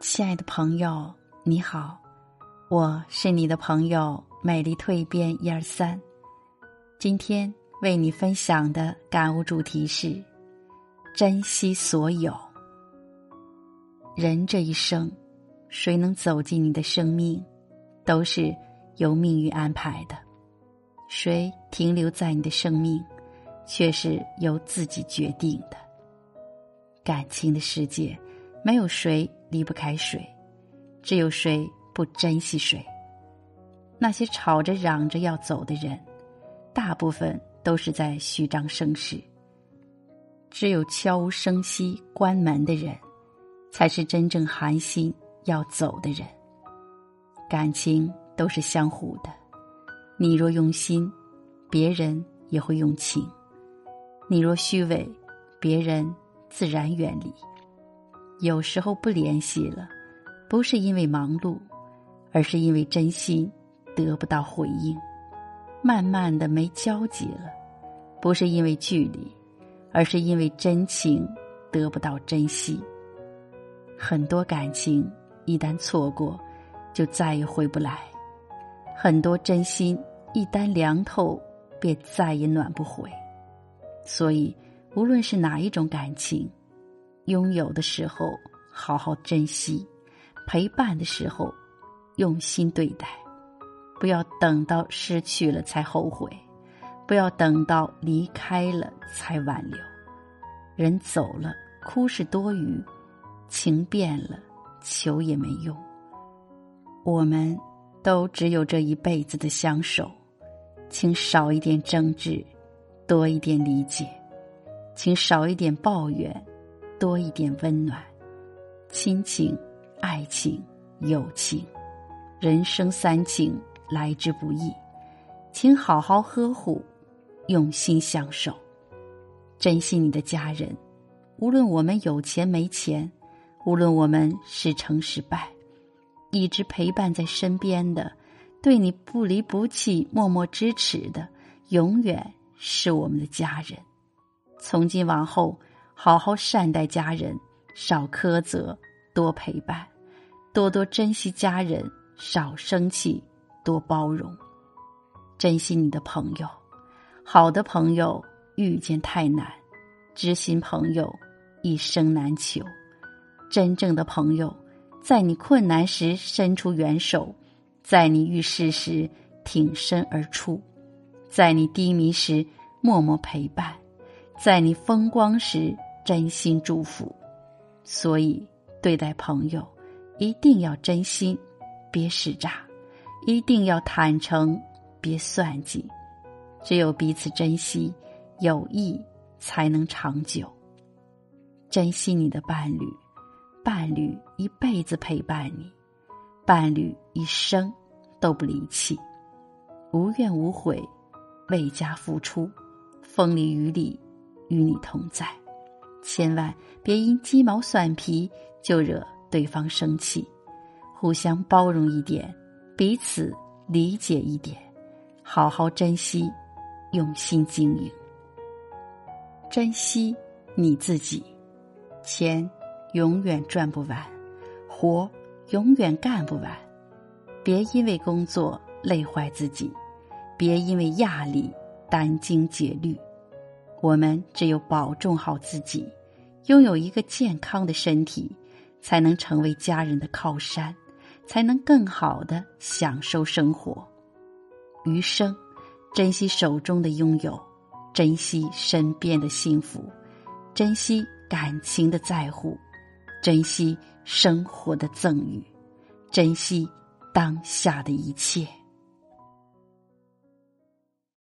亲爱的朋友，你好，我是你的朋友美丽蜕变一二三。今天为你分享的感悟主题是：珍惜所有。人这一生，谁能走进你的生命，都是由命运安排的；谁停留在你的生命，却是由自己决定的。感情的世界，没有谁离不开谁，只有谁不珍惜谁。那些吵着嚷着要走的人，大部分都是在虚张声势；只有悄无声息关门的人，才是真正寒心要走的人。感情都是相互的，你若用心，别人也会用情；你若虚伪，别人。自然远离。有时候不联系了，不是因为忙碌，而是因为真心得不到回应；慢慢的没交集了，不是因为距离，而是因为真情得不到珍惜。很多感情一旦错过，就再也回不来；很多真心一旦凉透，便再也暖不回。所以。无论是哪一种感情，拥有的时候好好珍惜，陪伴的时候用心对待，不要等到失去了才后悔，不要等到离开了才挽留。人走了，哭是多余；情变了，求也没用。我们都只有这一辈子的相守，请少一点争执，多一点理解。请少一点抱怨，多一点温暖。亲情、爱情、友情，人生三情来之不易，请好好呵护，用心相守，珍惜你的家人。无论我们有钱没钱，无论我们是成是败，一直陪伴在身边的，对你不离不弃、默默支持的，永远是我们的家人。从今往后，好好善待家人，少苛责，多陪伴，多多珍惜家人，少生气，多包容。珍惜你的朋友，好的朋友遇见太难，知心朋友一生难求。真正的朋友，在你困难时伸出援手，在你遇事时挺身而出，在你低迷时默默陪伴。在你风光时，真心祝福。所以，对待朋友，一定要真心，别使诈；一定要坦诚，别算计。只有彼此珍惜，友谊才能长久。珍惜你的伴侣，伴侣一辈子陪伴你，伴侣一生都不离弃，无怨无悔，为家付出，风里雨里。与你同在，千万别因鸡毛蒜皮就惹对方生气，互相包容一点，彼此理解一点，好好珍惜，用心经营，珍惜你自己。钱永远赚不完，活永远干不完。别因为工作累坏自己，别因为压力殚精竭虑。我们只有保重好自己，拥有一个健康的身体，才能成为家人的靠山，才能更好的享受生活。余生，珍惜手中的拥有，珍惜身边的幸福，珍惜感情的在乎，珍惜生活的赠予，珍惜当下的一切。